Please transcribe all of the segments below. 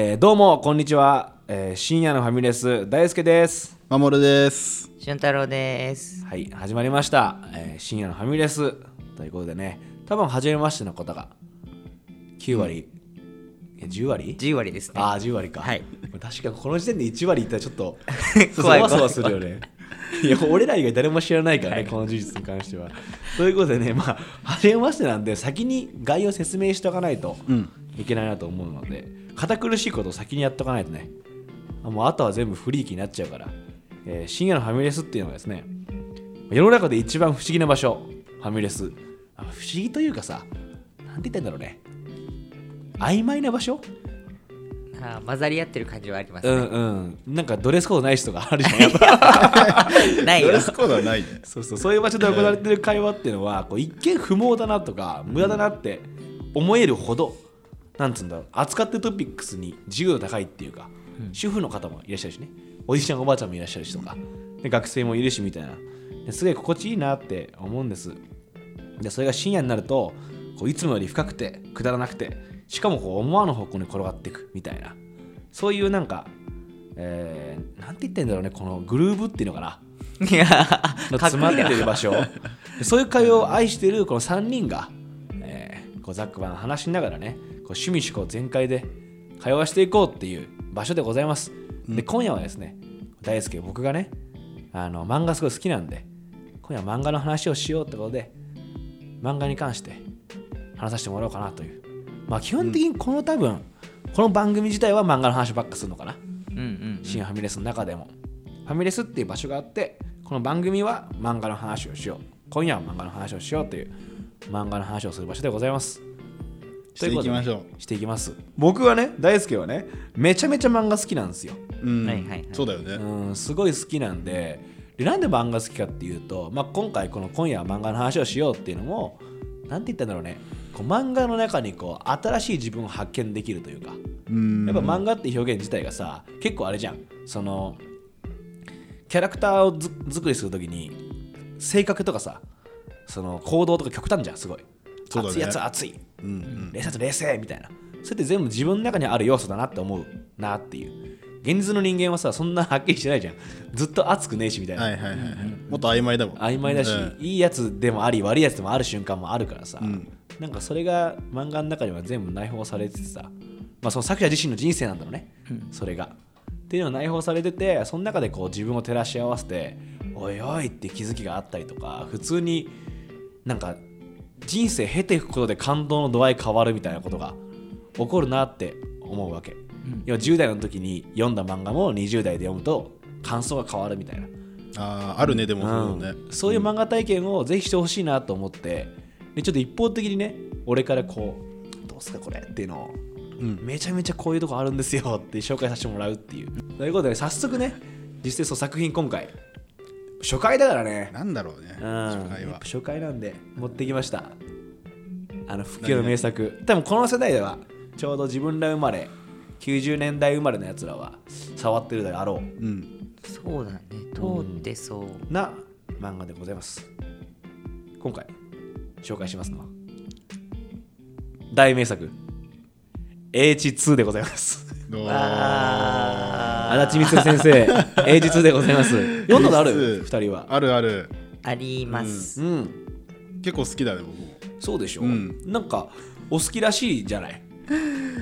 えーどうもこんにちは、えー深夜のファミレス大輔です。まもるです。俊太郎です。はい始まりました、えー深夜のファミレスということでね。多分初めましての方が9割、え10割？10割ですね。ああ10割か。はい。確かこの時点で1割いったらちょっと 怖いそわそわするよね。い。や俺ら以外誰も知らないからね、はい。この事実に関しては。ということでねまあ初めましてなんで先に概要説明しておかないとうん。いけないなと思うので堅苦しいことを先にやっとかないとね。あもうあとは全部フリーキーになっちゃうから、えー深夜のファミレスっていうのがですね世の中で一番不思議な場所。ファミレス。あ不思議というかさなんて言ってんだろうね。曖昧な場所？あー混ざり合ってる感じはありますうんね。うん。なんかドレスコードない人があるじゃん。やっぱないよ。ドレ。スコードはないね。そうそうそういう場所で行われてる会話っていうのはこう一見不毛だなとか無駄だなって思えるほど、なんつうんだろう。扱ってるトピックスに自由度高いっていうか、主婦の方もいらっしゃるしね。おじいちゃんおばあちゃんもいらっしゃるしとか。で学生もいるしみたいな。ですごい心地いいなって思うんです。でそれが深夜になるとこういつもより深くてくだらなくてしかもこう思わぬ方向に転がっていくみたいな。そういうなんか、えー、なんて言ってんだろうね。このグルーブっていうのかな。の詰まってる場所。でそういう会話を愛してるこの3人が、えーこうざっくばらん話しながらねこう趣味思考全開で会話していこうっていう場所でございます、で今夜はですね大輔僕がねあの漫画すごい好きなんで今夜は漫画の話をしようってことで漫画に関して話させてもらおうかなという。まあ基本的にこの多分、この番組自体は漫画の話ばっかするのかな。うんうん。新ファミレスの中でも、ファミレスっていう場所があってこの番組は漫画の話をしよう。今夜は漫画の話をしようという漫画の話をする場所でございますしていきましょう。していきます。僕はね大輔はねめちゃめちゃ漫画好きなんですよ。う。うん。はいはいはい。そうだよね。うんすごい好きなんで。でなんで漫画好きかっていうと、まあ、今回この今夜は漫画の話をしようっていうのもなんて言ったんだろうね。こう漫画の中にこう新しい自分を発見できるというか。うん。やっぱ漫画って表現自体がさ結構あれじゃん。そのキャラクターをず作りするときに性格とかさその行動とか極端じゃんすごい、そうだね。熱いやつは熱いうん。うん。冷静と冷静みたいな。それって全部自分の中にある要素だなって思うなっていう。現実の人間はさそんなはっきりしてないじゃん。ずっと熱くねえしみたいな、はいはいはいはい。もっと曖昧だもん。曖昧だし、うん。いいやつでもあり悪いやつでもある瞬間もあるからさ、ん。なんかそれが漫画の中には全部内包されててさ、まあ、その作者自身の人生なんだろうね、それが。っていうのが内包されててその中でこう自分を照らし合わせておいおいって気づきがあったりとか普通になんか人生経ていくことで感動の度合い変わるみたいなことが起こるなって思うわけ。要は10代の時に読んだ漫画も20代で読むと感想が変わるみたいな。ああ、あるね、でもそうだね。うんそういう漫画体験をぜひしてほしいなと思ってでちょっと一方的にね俺からこうどうすかこれっていうのを、うんめちゃめちゃこういうとこあるんですよって紹介させてもらうっていうということで早速ね実際そう作品今回初回だからねなんだろうね。うん初回は。初回なんで持ってきましたあの復旧の名作多分この世代ではちょうど自分ら生まれ90年代生まれのやつらは触ってるであろううん。そうだね。通ってそう。な漫画でございます今回紹介しますのは大名作 H2 でございます足立光先生 H2 でございます。読んだことある？H2 2人は。あるある。あります。うん。結構好きだね、僕。も。そうでしょ、う。ん。なんかお好きらしいじゃない？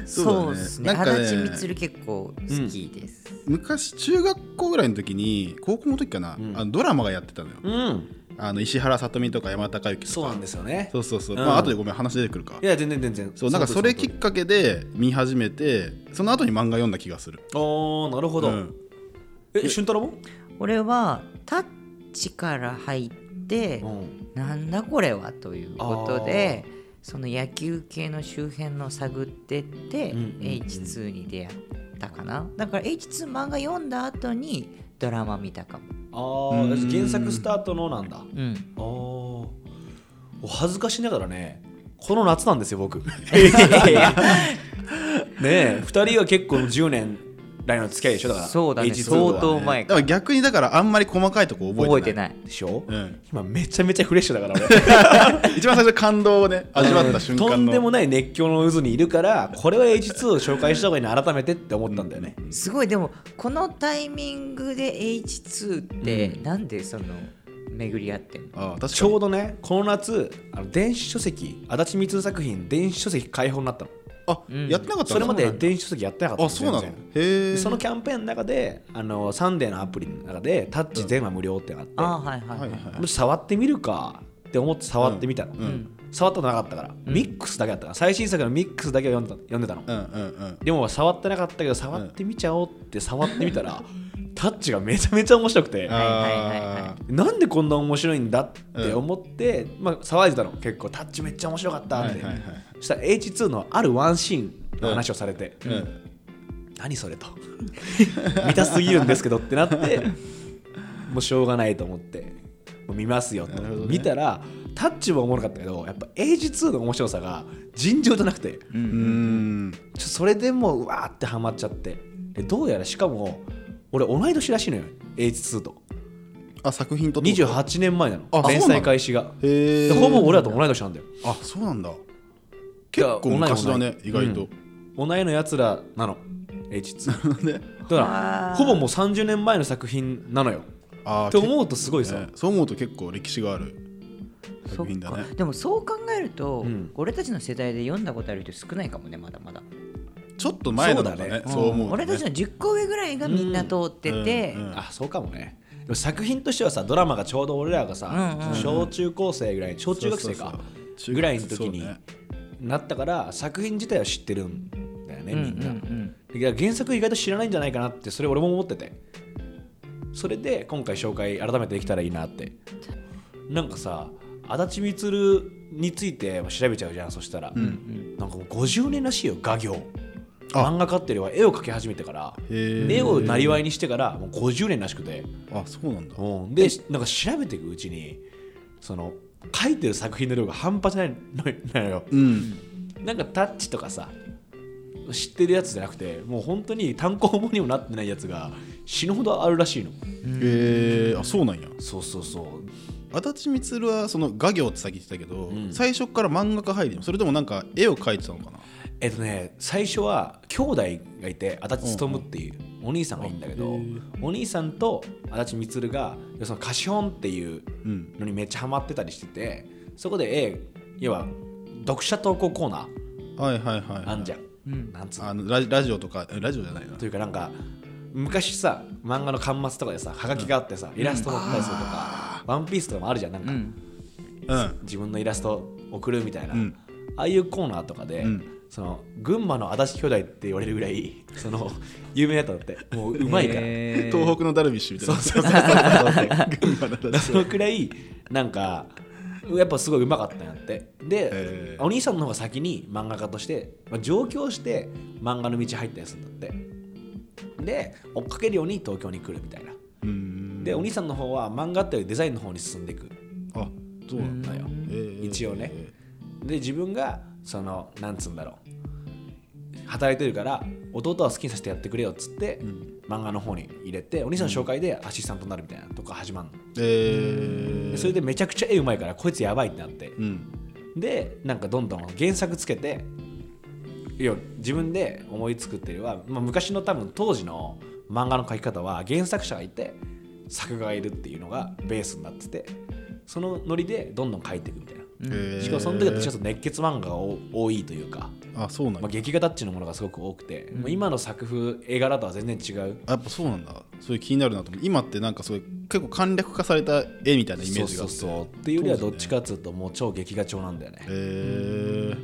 そうですね。なんかね足立光結構好きです。昔、中学校ぐらいの時に、高校の時かな、あのドラマがやってたのよ。うんあの石原さとみとか山田孝之とか。そうなんですよね。そうそうそう。うん。まあ、後でごめん、話出てくるか。い。や全然全然。そうなんかそれきっかけで見始めてその後に漫画読んだ気がする。おーなるほど、うん。え俊太郎も、俺はタッチから入って、うん。なんだこれはということでその野球系の周辺の探ってって、うんうんうん。H2 に出会ったかな。だから H2 漫画読んだ後にドラマ見たかも。あうんー原作スタートのなんだ。うん。あー。お恥ずかしながらねこの夏なんですよ僕。ねえ2人は結構10年来の付き合いでしょ？だからそうだね。H2 相は当前か。だから逆にだからあんまり細かいとこ覚えてない。覚えてない。でしょ、うん。今めちゃめちゃフレッシュだから俺。一番最初感動をね味わった瞬間の。とんでもない熱狂の渦にいるからこれは H2 を紹介した方がいいな。改めてって思ったんだよね、すごい。でもこのタイミングで H2 ってなんでその巡り合ってんの、ああ確かに。ちょうどねこの夏あの電子書籍足立光作品電子書籍開放になったのあ、ん。やってなかったそれまで電子書籍やってなかったあそうなの？へそのキャンペーンの中であのサンデーのアプリの中でタッチ全話無料ってのがあって、あはいはいはい、はいはい触ってみるかって思って触ってみたの、ん。触ったことなかったから、ミックスだけだったから。最新作のミックスだけを読んだ読んでたの、うんうんうん。でも触ってなかったけど触ってみちゃおうって触ってみたら、タッチがめちゃめちゃ面白くて。なんでこんな面白いんだって思って、まあ、騒いでたの。結構タッチめっちゃ面白かったって、そしたら H2 のあるワンシーンの話をされて、ーうん。何それと。見たすぎるんですけどってなって。もうしょうがないと思って。見ますよと、ね。見たらタッチもおもろかったけどやっぱ H2 の面白さが尋常じゃなくて。うーんそれでもううわーってハマっちゃって。でどうやらしかも俺同い年らしいのよ H2 と。あ作品とってこと？28年前なのあ連載開始が。へえでほぼ俺らと同い年なんだよ。あそうなんだ。結構昔だね意外と。同いのやつらなの H2 ね。だからほぼもう30年前の作品なのよ。あーって思うとすごいさ、ねそう思うと結構歴史があるそっ作品だね。か。でもそう考えると、うん。俺たちの世代で読んだことある人少ないかもねまだまだちょっと前のだねそうだね。そう思うとね。俺たちの10個上ぐらいがみんな通ってて、うんうんあそうかもね。でも作品としてはさドラマがちょうど俺らがさ、うんうん小中高生ぐらい小中学生かそうそう。そうぐらいの時にそうね。なったから作品自体は知ってるんだよねみんな、いや原作意外と知らないんじゃないかなってそれ俺も思ってて。それで今回紹介改めてできたらいいなって。なんかさ足立満について調べちゃうじゃんそしたら、んなんかもう50年らしいよ画業。あ漫画家っていうよりは絵を描き始めてから絵をなりわいにしてからもう50年らしくて、あそうなんだ。うん、でなんか調べていくうちにその描いてる作品の量が半端じゃない のよ。うん。なんかタッチとかさ知ってるやつじゃなくてもう本当に単行本にもなってないやつが死ぬほどあるらしいの。へえあそうなんや。そうそうそう。足立満はその画業って先言ってたけど、ん。最初から漫画家入りそれともなんか絵を描いてたのかなえっとね最初は兄弟がいて足立勉っていうお兄さんがいいんだけど、お兄さんと足立満が要するに貸本っていううんのにめっちゃハマってたりしててそこで絵要は読者投稿コーナーはいはいはい、はい、あんじゃん、うん。なんつうの。あのラジラジオとかえラジオじゃないなというかなんか昔さ漫画の巻末とかでさはがきがあってさ、イラスト載ったりするとか、ワンピースとかもあるじゃんなんか、うん。うん。自分のイラスト送るみたいな、うん。ああいうコーナーとかで、うんその群馬の足立兄弟って言われるぐらい その有名だったんだって。もううまいから、東北のダルビッシュみたいそうなそうそうそう。群馬のダルビッシそのくらいなんかやっぱすごいうまかったんやって。で、お兄さんの方が先に漫画家として、まあ、上京して漫画の道入ったりするんだって。で追っかけるように東京に来るみたいな。でお兄さんの方は漫画ってデザインの方に進んでいく。あそうなんだだよ一応ね。で自分がそのなんつうんだろう。働いてるから弟は好きにさせてやってくれよっつって、漫画の方に入れてお兄さんの紹介でアシスタントになるみたいなとこ始まるの、えそれでめちゃくちゃ絵うまいからこいつやばいってなって。うん。でなんかどんどん原作つけていや自分で思いつくっていうよりは、まあ、昔の多分当時の漫画の描き方は原作者がいて作画がいるっていうのがベースになっててそのノリでどんどん描いていくみたいな。しかもその時はちかというと熱血漫画が多多いというか、あそうなんだ、まあ、劇画タッチのものがすごく多くて、もう今の作風絵柄とは全然違う。やっぱそうなんだ。それ気になるなと思って。今ってなんかすごい結構簡略化された絵みたいなイメージがあって。そうそうそう。っていうよりはどっちかっていうともう超劇画調なんだよね。へえ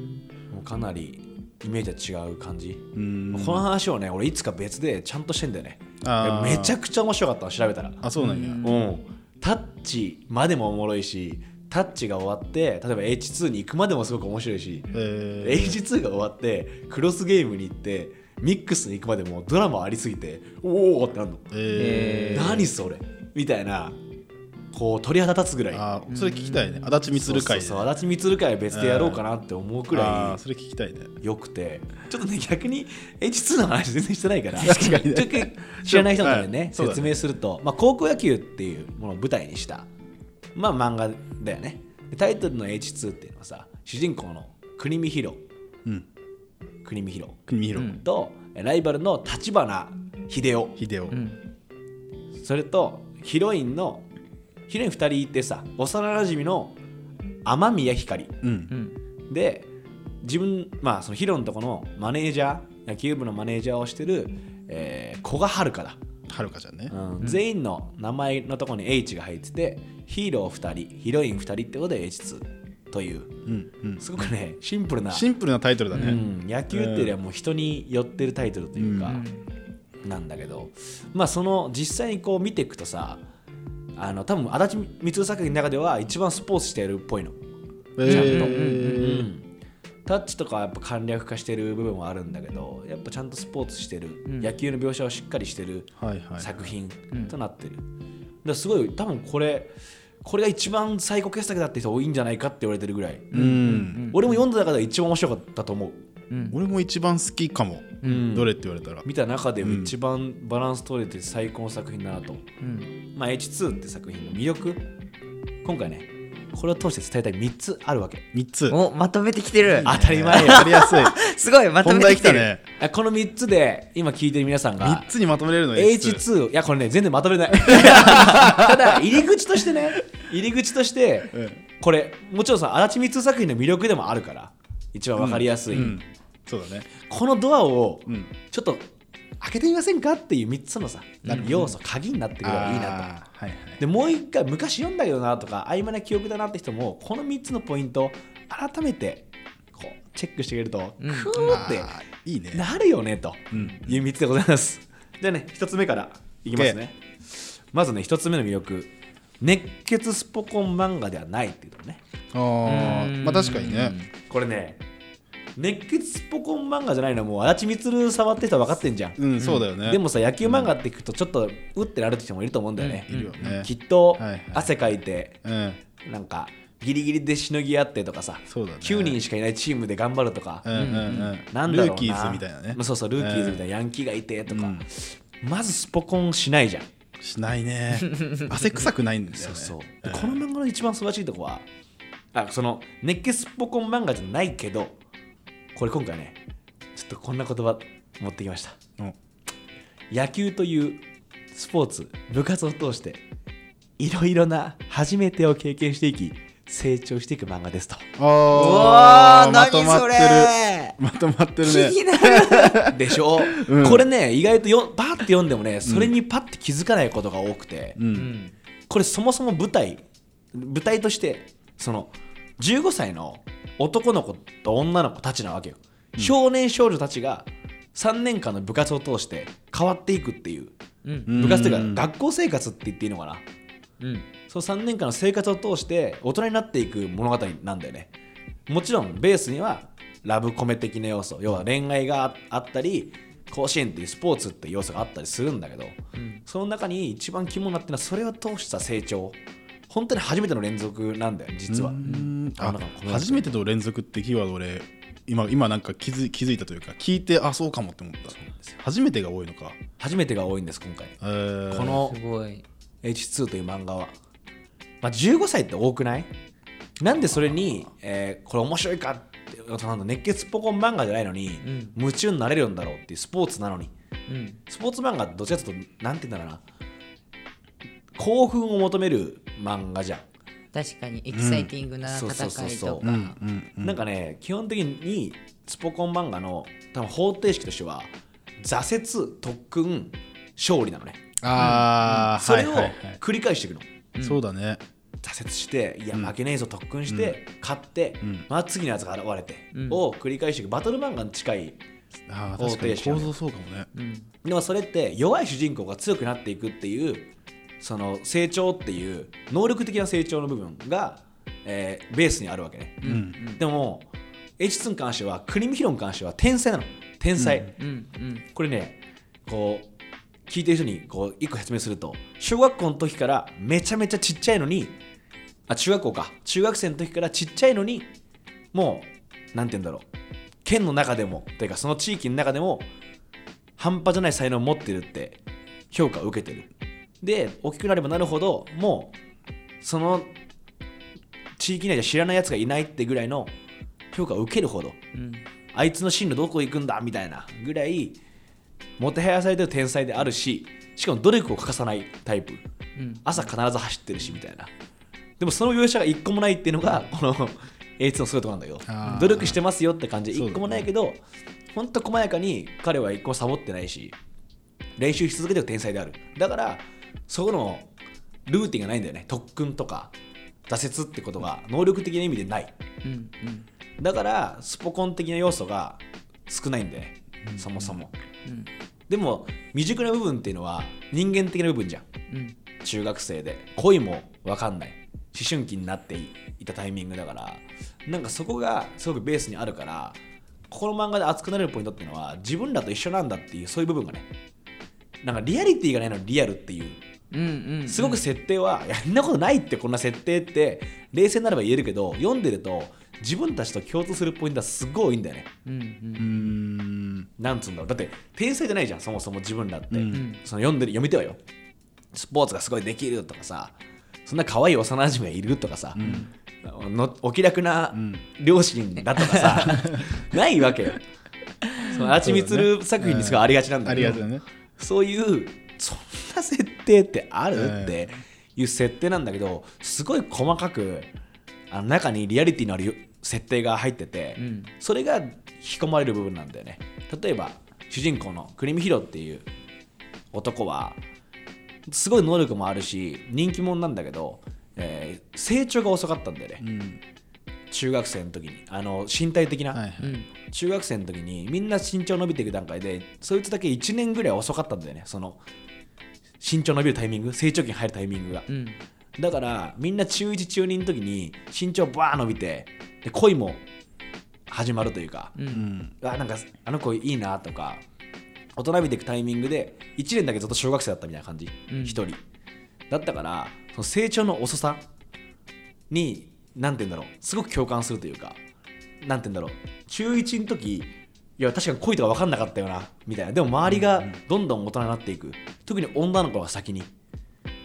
もうかなりイメージは違う感じ、うん。この話をね俺いつか別でちゃんとしてんだよね。めちゃくちゃ面白かったの調べたら。あそうなんや、うん。タッチまでもおもろいしタッチが終わって例えば H2 に行くまでもすごく面白いしえ H2 が終わってクロスゲームに行ってミックスに行くまでもドラマありすぎておおってなんの、ー、ええー。何それ？みたいなこう鳥肌立つぐらい。あーそれ聞きたいね。足立みつる会でそうそう足立みつる会は別でやろうかなって思うくあらーそれ聞きたいね。いよくて。ちょっとね逆に H2 の話全然してないから知らない人のためにねね。説明すると、まあ、高校野球っていうものを舞台にした、まあ、漫画だよね。でタイトルの H2 っていうのはさ主人公の国見ヒロうん。国見ヒロ国広とライバルの立花秀夫。秀夫。うん。それとヒロインのヒロイン2人いてさ幼なじみの雨宮ひかりうん。うん。で自分まあそのヒロのとこのマネージャー野球部のマネージャーをしてる、えー古賀遥だ、はるかちゃんね。うん。全員の名前のとこに H が入っててヒーロー2人ヒロイン2人ってことで H2 という。うんうん。すごくねシンプルな、シンプルなタイトルだうねん。野球っていうよりはもう人に寄ってるタイトルというか、なんだけど。まあその実際にこう見ていくとさあの多分足立光作品の中では一番スポーツしてるっぽいの、えちゃんと、ーうんタッチとかはやっぱ簡略化してる部分はあるんだけどやっぱちゃんとスポーツしてる、ん。野球の描写をしっかりしてる作品となってる、だからすごい多分これこれが一番最高傑作だって人多いんじゃないかって言われてるぐらい、うん。俺も読んだ中では一番面白かったと思ううん。俺も一番好きかも。ん。どれって言われたら。見た中でも一番バランス取れて最高の作品だなと、うん。まあ、H2 って作品の魅力。今回ねこれを通して伝えたい3つあるわけ。3つ。おまとめてきてる。当たり前よ。わかりやすい。すごいまと本めてきてる。ね。あこの3つで今聞いてる皆さんが3つにまとめれるの H2 いやこれね全然まとめれない。ただ入り口としてね入り口としてうん。これもちろんさ足立光作品の魅力でもあるから一番わかりやすい、うん。そうだね。このドアをうん。ちょっと開けてみませんかっていう3つのさ、要素鍵になってくればいいなと。はいはい。でもう一回昔読んだけどなとか曖昧な記憶だなって人もこの3つのポイントを改めてこうチェックしてくれると、うん。クーっていいね。なるよねとうん。いう3つでございます。じゃあね1つ目からいきますね。まずね1つ目の魅力。熱血スポコン漫画ではないっていうとね。あーまあ確かにね。これね熱血スポコン漫画じゃないのはもう足立満触ってる人は分かってんじゃん。うんそうだよね。でもさ野球漫画って聞くとちょっとうってなる人もいると思うんだよね。いるよね。きっとはいはい汗かい。てうんなんかギリギリでしのぎ合ってとかさ、そうだね。9人しかいないチームで頑張るとか、うんうんうん。なんだろうな。ルーキーズみたいなね。そうそうルーキーズみたいなヤンキーがいてとか、うん。まずスポコンしないじゃん、しないね。汗臭くないんだよね。そうそう。この漫画の一番素晴らしいとこはあその熱血スポコン漫画じゃないけどこれ今回ねちょっとこんな言葉持ってきました。うん野球というスポーツ部活を通していろいろな初めてを経験していき成長していく漫画ですと。うわーあー。まとま何それってる。まとまってる気ねにな。る でしょ、うん。これね意外とよパッて読んでもねそれにパッて気づかないことが多くて、ううん。んこれそもそも舞台舞台としてその15歳の男の子と女の子たちなわけよ、少年少女たちが3年間の部活を通して変わっていくっていう。うん。部活というかうん。学校生活って言っていいのかな。うん。その3年間の生活を通して大人になっていく物語なんだよね。もちろんベースにはラブコメ的な要素。要は恋愛があったり甲子園っていうスポーツっていう要素があったりするんだけど、その中に一番肝になってるのはそれを通した成長本当に初めての連続なんだよ実は。うん。ああなんかこの初めての連続ってキーワード俺今今なんか気づ気づいたというか聞いてあそうかもって思った。初めてが多いのか。初めてが多いんです今回。えー。このすごい。H2 という漫画は、まあ、15歳って多くない？なんでそれに、えーこれ面白いかってなんだ熱血ポコン漫画じゃないのに、ん。夢中になれるんだろうっていうスポーツなのに。うん。スポーツ漫画どっちかというとなんて言うんだろうな。興奮を求める漫画じゃん、確かにエキサイティングな戦いとか。うんうんうん。なんかね基本的にスポコン漫画の多分方程式としては挫折特訓勝利なのね。ああそれを繰り返していくの、そうだね。挫折していや負けねえぞ特訓して、勝って、ん。まあ、次のやつが現れて、うん。を繰り返していく。バトル漫画に近い方程式なの構造そうかもね。うん。でもそれって弱い主人公が強くなっていくっていうその成長っていう能力的な成長の部分が、えーベースにあるわけね、うん。でも H2 に関しては国見ヒロに関しては天才なの。天才、うん。うん。これねこう聞いてる人にこう一個説明すると小学校の時からめちゃめちゃちっちゃいのにあ中学校か。中学生の時からちっちゃいのにもうなんて言うんだろう。県の中でもというかその地域の中でも半端じゃない才能を持ってるって評価を受けてるで大きくなればなるほどもうその地域内で知らないやつがいないってぐらいの評価を受けるほどうん。あいつの進路どこ行くんだみたいなぐらいもてはやされてる天才であるししかも努力を欠かさないタイプ。うん。朝必ず走ってるしみたいな。でもその描写が一個もないっていうのがこの A2 のすごいところなんだけどあー。努力してますよって感じで一個もないけどほんと細やかに彼は一個もサボってないし練習し続けてる天才である。だからそこのルーティンがないんだよね。特訓とか挫折ってことが能力的な意味でない。うんうん。だからスポコン的な要素が少ないんだよね、そもそも。うん。でも未熟な部分っていうのは人間的な部分じゃん。うん。中学生で。恋も分かんない。思春期になっていたタイミングだから。なんかそこがすごくベースにあるからこの漫画で熱くなれるポイントっていうのは自分らと一緒なんだっていうそういう部分がねなんかリアリティがないのにリアルっていう。うんうんすごく設定は、いやそんなことないってこんな設定って冷静になれば言えるけど読んでると自分たちと共通するポイントはすごい多いんだよね。うんううん。んなんつうんだろう。だって天才じゃないじゃんそもそも自分らって、うんその読んでる読み手はよ。スポーツがすごいできるとかさ。そんな可愛い幼馴染がいるとかさ、のお気楽な両親だとかさ、ないわけよ。そのあちみつる作品にすごいありがちなんだけど。ありがとうねそういうそんな設定ってある、うんっていう設定なんだけどすごい細かくあの中にリアリティのある設定が入ってて、うん。それが引き込まれる部分なんだよね。例えば主人公のクリミヒロっていう男はすごい能力もあるし人気者なんだけど、えー成長が遅かったんだよね、うん中学生の時にあの身体的な、はいはい。うん。中学生の時にみんな身長伸びていく段階でそいつだけ1年ぐらい遅かったんだよね。その身長伸びるタイミング成長期に入るタイミングが。うん。だからみんな中1中2の時に身長バー伸びてで恋も始まるというか、うん。うん。あなんかあの子いいなとか大人びていくタイミングで1年だけずっと小学生だったみたいな感じ、うん。1人。だったからその成長の遅さに何て言うんだろう。すごく共感するというか何て言うんだろう。中1の時いや確かに恋とか分かんなかったよなみたいな。でも周りがどんどん大人になっていく。特に女の子が先に。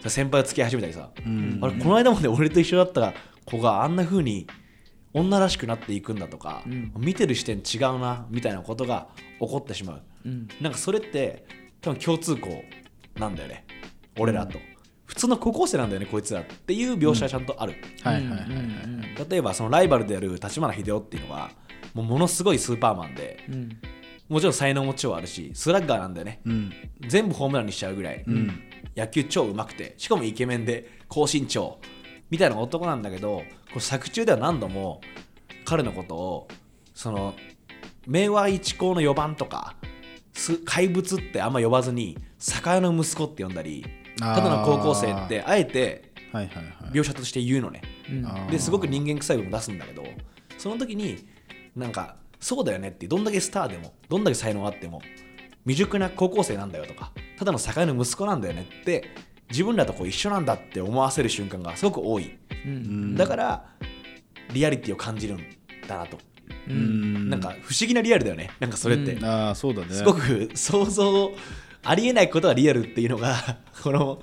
先輩と付き合い始めたりさ、うんあれこの間まで俺と一緒だった子があんな風に女らしくなっていくんだとか、うん。見てる視点違うなみたいなことが起こってしまう。うん。なんかそれって多分共通項なんだよね。俺らと、普通の高校生なんだよねこいつらっていう描写がちゃんとある、例えばそのライバルである立花秀夫っていうのはもうものすごいスーパーマンでうん。もちろん才能も超あるしスラッガーなんだよね。うん。全部ホームランにしちゃうぐらい、うん。野球超うまくてしかもイケメンで高身長みたいな男なんだけどこう作中では何度も彼のことをその明和一高の4番とかす怪物ってあんま呼ばずに酒屋の息子って呼んだりただの高校生ってあえて描写として言うのね。ですごく人間臭い部分出すんだけどその時になんかそうだよねってどんだけスターでもどんだけ才能があっても未熟な高校生なんだよとかただの酒屋の息子なんだよねって自分らとこう一緒なんだって思わせる瞬間がすごく多い。うん。だからリアリティを感じるんだなと、ううん。んなんか不思議なリアルだよね。なんかそれって、うん。ああそうだね。すごく想像ありえないことがリアルっていうのが この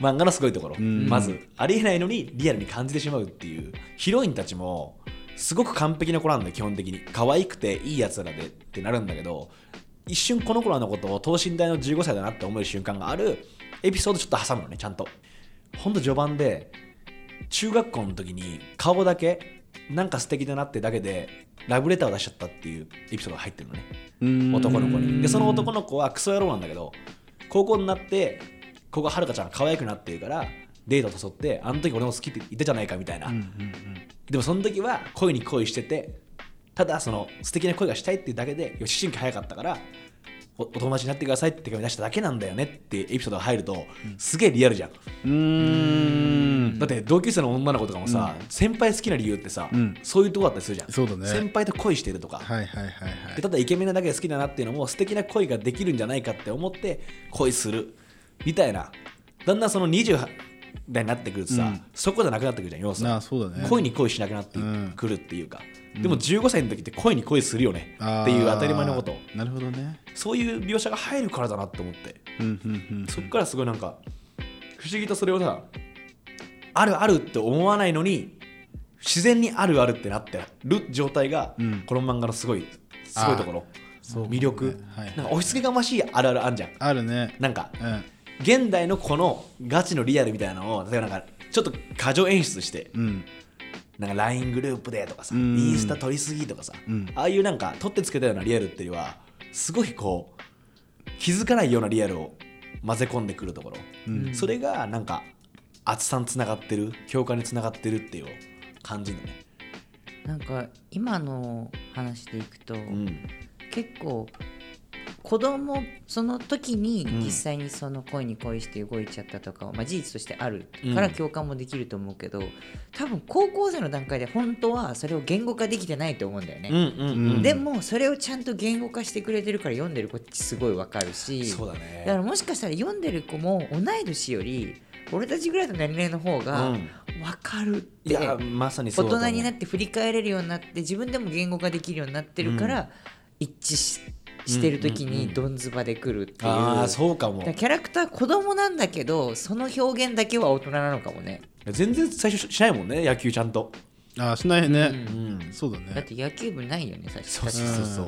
漫画のすごいところ、うん。まずありえないのにリアルに感じてしまうっていうヒロインたちもすごく完璧な子なんだよ基本的に。可愛くていいやつらでってなるんだけど一瞬この子らのことを等身大の15歳だなって思える瞬間があるエピソードちょっと挟むのねちゃんと。ほんと序盤で中学校の時に顔だけなんか素敵だなってだけでラブレターを出しちゃったっていうエピソードが入ってるのね。うん。男の子に。でその男の子はクソ野郎なんだけど高校になってここがはるかちゃんが可愛くなってるからデート誘ってあの時俺も好きって言ったじゃないかみたいな、うんうんでもその時は恋に恋しててただその素敵な恋がしたいっていうだけでよし思春期早かったからおお友達になってくださいって手紙出しただけなんだよねってエピソードが入ると、すげえリアルじゃん、うーんだって同級生の女の子とかもさ、先輩好きな理由ってさ、うん。そういうとこだったりするじゃん。そうだね。先輩と恋してるとか、はいはいはいはい。でただイケメンなだけで好きだなっていうのも素敵な恋ができるんじゃないかって思って恋する。みたいな。だんだんその20代になってくるとさ、うん。そこじゃなくなってくるじゃん要素。なあそうだね。恋に恋しなくなってうん。くるっていうか、でも15歳の時って恋に恋するよね。っていう当たり前のこと。なるほどね。そういう描写が入るからだなって思って。うんうんうん。そっからすごいなんか不思議とそれをさあるあるって思わないのに自然にあるあるってなってる状態が、うん。この漫画のすごいすごいところ。そう魅力、はいはいなんか押し付けがましいあるあるあんじゃん。あるね。なんかうん。現代のこのガチのリアルみたいなのを例えばなんかちょっと過剰演出してうん。なんか LINE グループでとかさ、うん。インスタ撮りすぎとかさ、うん。ああいうなんか取ってつけたようなリアルっていうよりはすごいこう気づかないようなリアルを混ぜ込んでくるところ、うん。それがなんか厚さにつながってる？共感につながってるっていう感じだね。なんか今の話でいくと、うん。結構子供その時にうん。実際にその恋に恋して動いちゃったとかは、まあ、事実としてあるからうん。共感もできると思うけど、多分高校生の段階で本当はそれを言語化できてないと思うんだよね、うんうんうんでもそれをちゃんと言語化してくれてるから読んでる子ってすごいわかるし。そうだねだからもしかしたら読んでる子も同い年より俺たちぐらいの年齢の方がうん。わかるって、いやまさにそ大人になって振り返れるようになって自分でも言語化できるようになってるから、一致ししてる時にうんうんうん。どんずばでくるっていう,、ああそうかも。キャラクター子供なんだけどその表現だけは大人なのかもね。全然最初しないもんね野球ちゃんと。あーしないね。うん。そうだね。だって野球部ないよね最初。そうそうそうそう。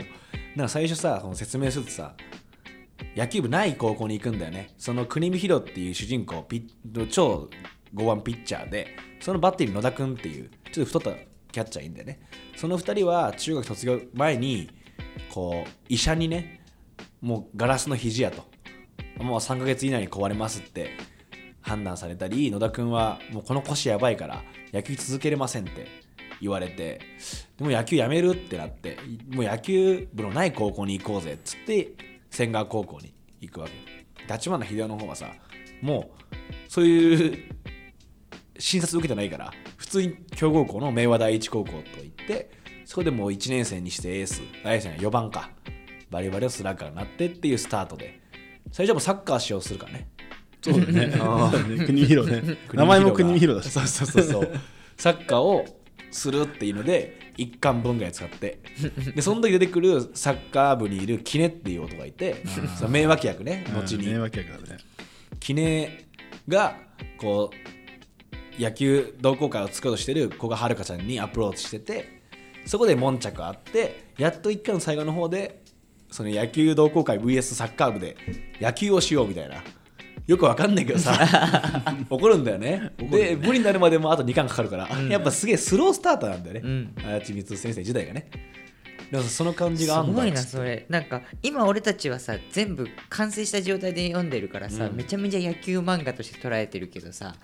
なんか最初さ、その説明するとさ、野球部ない高校に行くんだよね。その国見ヒロっていう主人公、ピッ超5番ピッチャーで、そのバッテリー野田君っていう、ちょっと太ったキャッチャーいいんだよね。その2人は中学卒業前に、こう、医者にね、もうガラスの肘やと。もう3ヶ月以内に壊れますって判断されたり野田君はもうこの腰やばいから野球続けれませんって言われてでも野球やめるってなってもう野球部のない高校に行こうぜっつって千川高校に行くわけ。立花秀夫の方はさもうそういう診察受けてないから普通に強豪校の明和第一高校と行ってそこでもう1年生にしてエースあエースじゃない4番か。バリバリのスラッガーになってっていうスタートで。最初はもうサッカーしようとするからね。そうだね。あー。そうだね。国見ヒロね名前も国見ヒロだし。そうそうそうそう。サッカーをするっていうので一巻分ぐらい使って。でその時出てくるサッカー部にいるキネっていう男がいてその名脇役ね後にうん。迷惑やからね。キネがこう野球同好会を作ろうとしてる古賀遥香ちゃんにアプローチしててそこで悶着あってやっと一回の最後の方でその野球同好会 VS サッカー部で野球をしようみたいなよくわかんないけどさ 怒るんだよね。で無理になるまでもあと2巻かかるから、やっぱすげえスロースターターなんだよね、うん。足立先生時代がね。でもその感じすがあんだごいなそれ。なんか今俺たちはさ全部完成した状態で読んでるからさ、うん。めちゃめちゃ野球漫画として捉えてるけどさ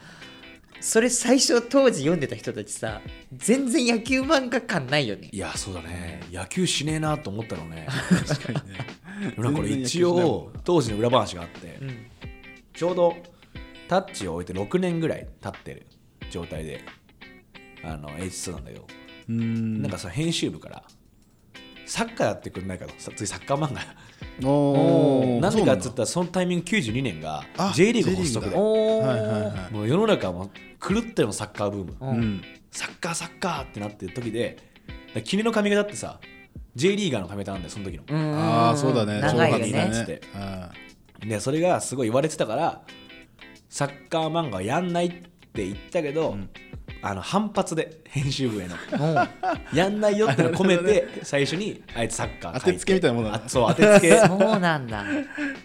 それ最初当時読んでた人たちさ全然野球漫画感ないよね。いやそうだね。野球しねえなと思ったのね。確かにね。なんか一応当時の裏話があって、うんちょうどタッチを置いて6年ぐらい経ってる状態であの H2 なんだけど、ん。なんかさ編集部からサッカーやってくんないかとさ次サッカー漫画。おー。なんでかっつったらそのタイミング92年があ J リーグ発足で。はいはいはい。もう世の中も狂ってのサッカーブームううん。んサッカーサッカーってなってる時で君の髪型ってさ J リーガーの髪型なんだよその時の。うん。ああそうだね。長いよ長ね。髪ねあでそれがすごい言われてたからサッカー漫画はやんないって言ったけど、あの反発で編集部への。うん。やんないよってのを込めて最初にあいつサッカー書いて当てつけみたいなもんだね。あそう当てつけ。そうなんだ。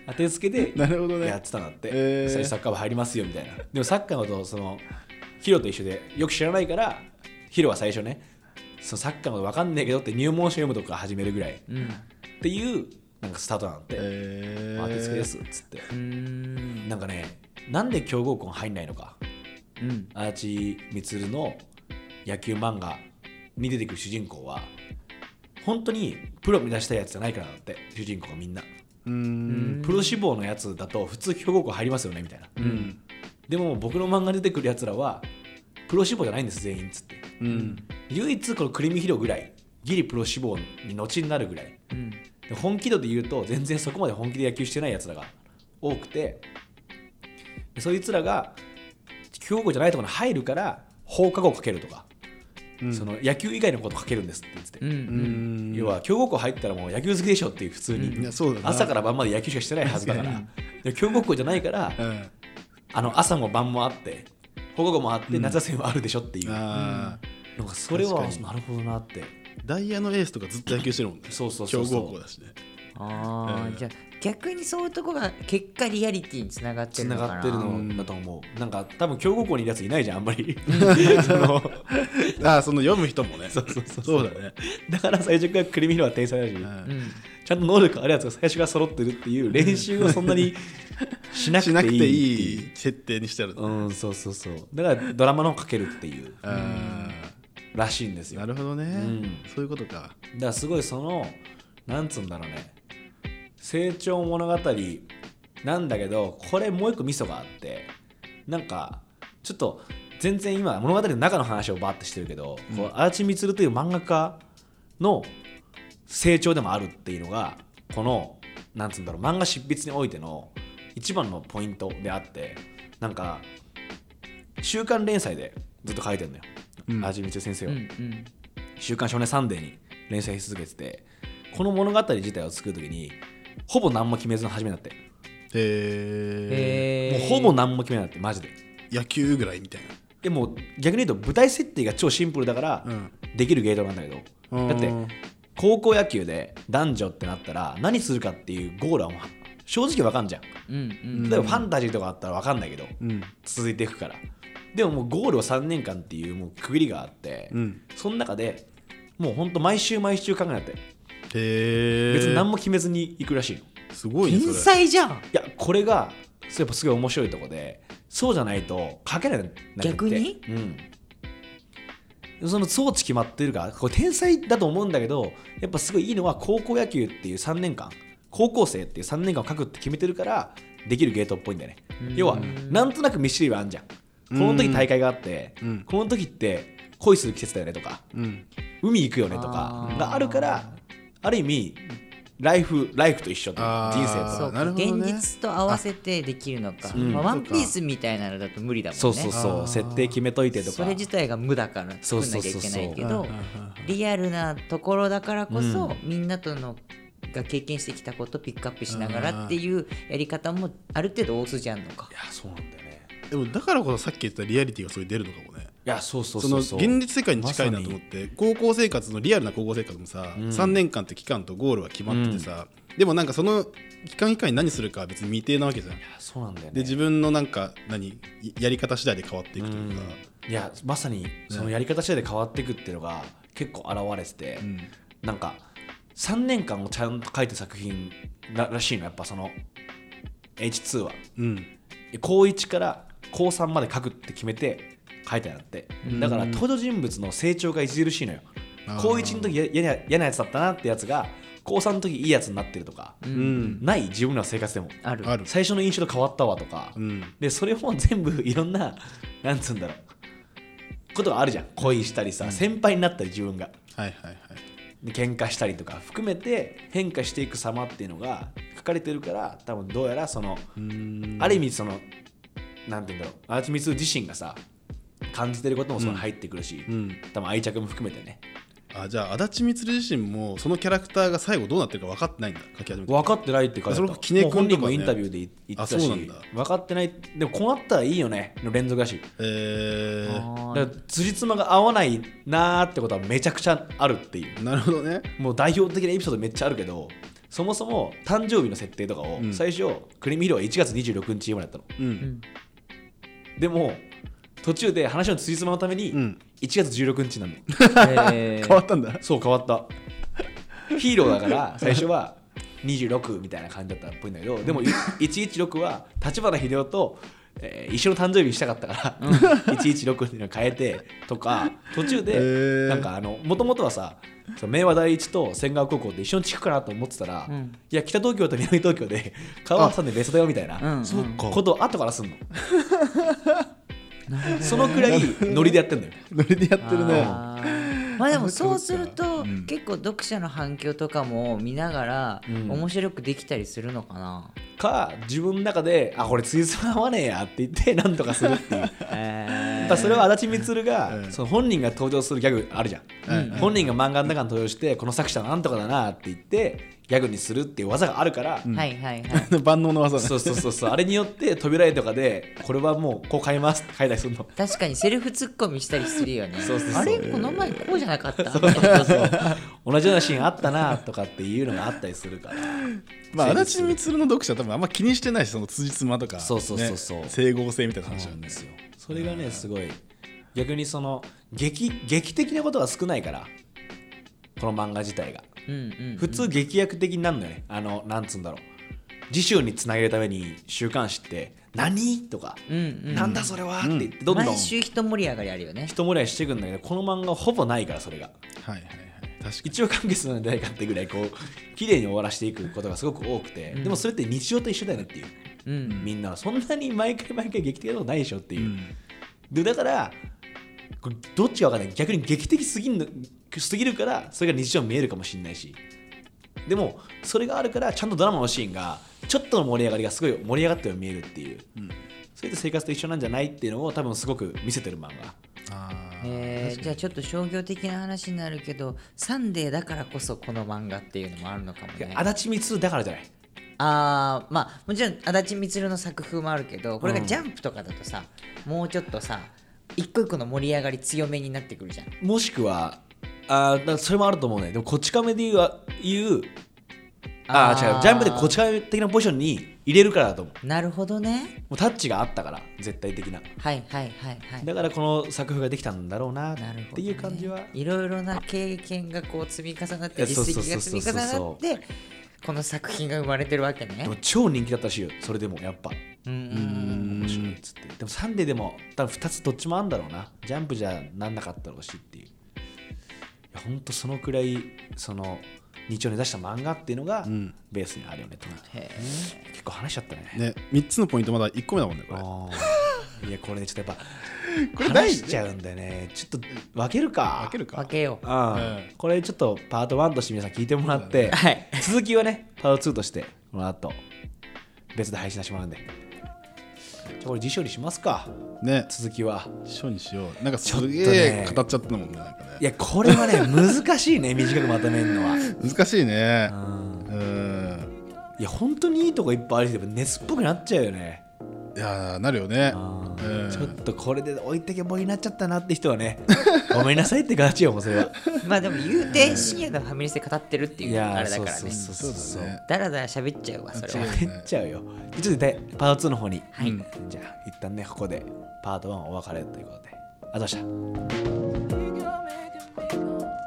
当てつけでなるほどね。やってたんだって、へー。最初サッカー部入りますよみたいな。でもサッカーのことをそのヒロと一緒でよく知らないからヒロは最初ねそのサッカーのこと分かんねえけどって入門書読むとこから始めるぐらい。っうん。ていうなんかスタートなんて、え当てつけですっつって。なんかねなんで強豪校入んないのか。うん。アーチ充の野球漫画に出てくる主人公は本当にプロ目指したいやつじゃないからだって主人公がみんな。うーん。プロ志望のやつだと普通強豪校入りますよねみたいな。うん。でも僕の漫画に出てくるやつらはプロ志望じゃないんです全員っつって。うん。唯一このクリミヒロぐらいギリプロ志望に後になるぐらいうんで本気度で言うと全然そこまで本気で野球してないやつらが多くてでそいつらが強豪じゃないところに入るから放課後かけるとか、うん。その野球以外のことかけるんですって言ってて、うんううん。ん要は強豪校入ったらもう野球好きでしょっていう普通に、朝から晩まで野球しかしてないはずだから。で強豪校じゃないからうん。あの朝も晩もあって放課後もあって夏休みもあるでしょっていう、あー。なんかそれはなるほどなってダイヤのエースとかずっと野球してるもんね。そうそうそう強豪校だしね。ああ、うんじゃあ逆にそういうとこが結果リアリティにつながってつるのかな。ながってるのだと思う。なんか多分強豪校にいるやついないじゃんあんまり。その ああその読む人もね。そうそうそうそう。だね。だから最初からクリミヒロは天才だし、うん。うんちゃんと能力あるやつが最初から揃ってるっていう練習をそんなにしなくてていいいい設定にしてあるうんそうそうそう。だからドラマのかけるっていう。あらしいんですよ。ーなるほどね。ん。そういうことか。だからすごいそのなんつうんだろうね。成長物語なんだけどこれもう一個ミソがあってなんかちょっと全然今物語の中の話をバーってしてるけど、こうアーチミツルという漫画家の成長でもあるっていうのがこのなんつうんだろう漫画執筆においての一番のポイントであってなんか週刊連載でずっと書いてるのよ、うん。アーチミツル先生は。うんうん。週刊少年サンデーに連載し続けててこの物語自体を作るときにほぼ何も決めずの始めになって、へえもうほぼ何も決めなってマジで。野球ぐらいみたいでも逆に言うと舞台設定が超シンプルだからなうん。できるゲートなんだけど、うん。だって高校野球で男女ってなったら何するかっていうゴールは正直わかんじゃん。うんうん。例えばファンタジーとかあったらわかんないけどうん。続いていくからでももうゴールは3年間っていうもう区切りがあって、うん。その中でもうほんと毎週毎週考えなってへえ別に何も決めずに行くらしいの。すごいねそ天れ才じゃん。いやこれがやっぱすごい面白いとこでそうじゃないと書けないな逆に？うん。その装置決まってるからこれ天才だと思うんだけどやっぱすごいいいのは高校野球っていう3年間高校生っていう3年間を書くって決めてるからできるゲートっぽいんだよね。要はなんとなく見知りはあんじゃんこの時大会があってうん。この時って恋する季節だよねとかうん。海行くよねとかがあるからある意味ライフライフと一緒と人生とそうか、なるほどね。現実と合わせてできるのか、うん。まあ、ワンピースみたいなのだと無理だもんね。そうそうそう。設定決めといてとか。それ自体が無だからそう作んなきゃいけないけどリアルなところだからこそ、うん。みんなとのが経験してきたことをピックアップしながらっていうやり方もある程度大筋あんのか。い。やそうなんだよねでもだからこそさっき言ったリアリティがそれ出るのかもね。いやそうそうその現実世界に近いなと思って高校生活のリアルな高校生活もさ、ん。3年間って期間とゴールは決まっててさ、でもなんかその期間以下に何するかは別に未定なわけじゃん。いやそうなんだよね。で自分のなんか何やり方次第で変わっていくというか、いやまさにそのやり方次第で変わっていくっていうのが結構現れてて、うん。なんか3年間をちゃんと書いた作品ららしいの。やっぱその H2 は。うん。高1から高3まで書くって決めて書いてあって。だから登場人物の成長が著しいのよ。高1の時や嫌なやつだったなってやつが高3の時いいやつになってるとか、うん。ない自分らの生活でも。ある。最初の印象と変わったわとか、うん。でそれも全部 いろんななんつうんだろう。ことがあるじゃん。恋したりさ、先輩になったり自分が。はいはいはい。で喧嘩したりとか含めて変化していく様っていうのが書かれてるから多分どうやらその、ある意味そのなんていうんだろう。アーチミツ自身がさ感じてることもそ入ってくるし、うん。多分愛着も含めてね。あじゃあ足立満自身もそのキャラクターが最後どうなってるか分かってないんだ。書き始めて。分かってないって書いてあった。それきね。もう本人もインタビューで言ってたあそうしなんだ。分かってない。でもこうなったらいいよねの連続だし。えー、あーだから辻褄が合わないなーってことはめちゃくちゃあるっていう。なるほどね。もう代表的なエピソードめっちゃあるけどそもそも誕生日の設定とかをうん。最初、クリミヒロは1月26日生まれだったの。うんでも途中で話の辻褄のためにうん。1月16日なの、え ー変わったんだ。そう変わった。ヒーローだから最初は26みたいな感じだったっぽいんだけどでもい116は立花秀夫とえー一緒の誕生日にしたかったから、116に変えてとか途中で、なんかあのもともとはさその明和第一と仙川高校って一緒の地区かなと思ってたら、うん。いや北東京と南東京で 川挟んで別だよみたいな、ことを後からすんの。そのくらいノリでやってんだよ。ノリでやってるね。まあでもそうすると、うん。結構読者の反響とかも見ながら、うん。面白くできたりするのかな、か自分の中であこれついつま合わねえやって言ってなんとかするっていう。やえっぱそれは足立満が、うん。その本人が登場するギャグあるじゃん、うん。本人が漫画の中に登場してこの作者はなんとかだなって言ってギャグにするっていう技があるから、はいはいはい。万能の技ねそうそうそうそう。あれによって扉絵とかでこれはもうこう変えますって書いたりするの。確かにセルフツッコミしたりするよね。そうそうそう。あれこの前こうじゃなかった？そうそうそう同じようなシーンあったなとかっていうのがあったりするから。まあ足立満の読者は多分あんま気にしてないしその辻褄とか。そうそうそうそう。ね。整合性みたいなそう話なんんですよ。それがねすごい。逆にその劇劇的なことが少ないから。この漫画自体が。うんうんうん。普通劇薬的になるのよね。あのなんつうんだろう。次週につなげるために週刊誌って「何?」とか。うん「うん。なんだそれは?」って言ってどんどん。毎週一盛り上がりあるよね。一盛り上がりしていくんだけどこの漫画はほぼないからそれが。はいはい一応完結なんじゃないかってぐらいこう綺麗に終わらしていくことがすごく多くて、うん。でもそれって日常と一緒だよねっていう。うん。みんなそんなに毎回毎回劇的なことないでしょっていう、うん。でだからこれどっちが分かんない。逆に劇的すぎんのすぎるからそれが日常に見えるかもしれないし。でもそれがあるからちゃんとドラマのシーンがちょっとの盛り上がりがすごい盛り上がったように見えるっていう。うん。それで生活と一緒なんじゃないっていうのを多分すごく見せてる漫画えーじゃあちょっと商業的な話になるけどサンデーだからこそこの漫画っていうのもあるのかもね。足立光だからじゃない？あーまあもちろん足立満の作風もあるけどこれがうん。ジャンプとかだとさ、もうちょっとさ一個一個の盛り上がり強めになってくるじゃん。もしくはあそれもあると思うね。でもこち亀で言うああ違う。ジャンプでこち亀的なポジションに入れるからだと思う。なるほどね。もうタッチがあったから絶対的な。はいはいはいはい。だからこの作風ができたんだろうなっていう感じは、いろいろな経験がこう積み重なって実績が積み重なってこの作品が生まれてるわけね。超人気だったらしそれでもやっぱ。うんうんうん面白いっつって。でもサンデーでも多分2つどっちもあるんだろうな。ジャンプじゃなんなかったろうしっていう。いやほんとそのくらいその日曜に出した漫画っていうのがうん。ベースにあるよねと、へ結構話しちゃったね。ね3つのポイントまだ1個目だもんねこれ。いやこれねちょっとやっぱ これ大話しちゃうんでね。ちょっと分けるか。分けるか。え分けよう。うんうんこれちょっとパー。ト1として皆さん聞いてもらって、はい続きはねパート2としてこの後別で配信してもらうん。でこれ辞書にしますか。ね。続きは。書にしよう。なんかすげえ語っちゃったもんねね。いやこれはね 難しいね短くまとめるのは。難しいね。うん。うん。いや本当にいいとこいっぱいあるけど熱っぽくなっちゃうよね。いやーなるよね。うんうん。ちょっとこれで置いてけぼりになっちゃったなって人はね ごめんなさいって形よもうそれは。まあでも言うて深夜のファミレスで語ってるっていういやーあれだからね。そうそうそうそう。だらだら喋っちゃうわそれは。間違い減っちゃうよ。ちょっとでパート2の方に、はい。うん。じゃあ一旦ねここでパート1お別れということで。ありがとうございました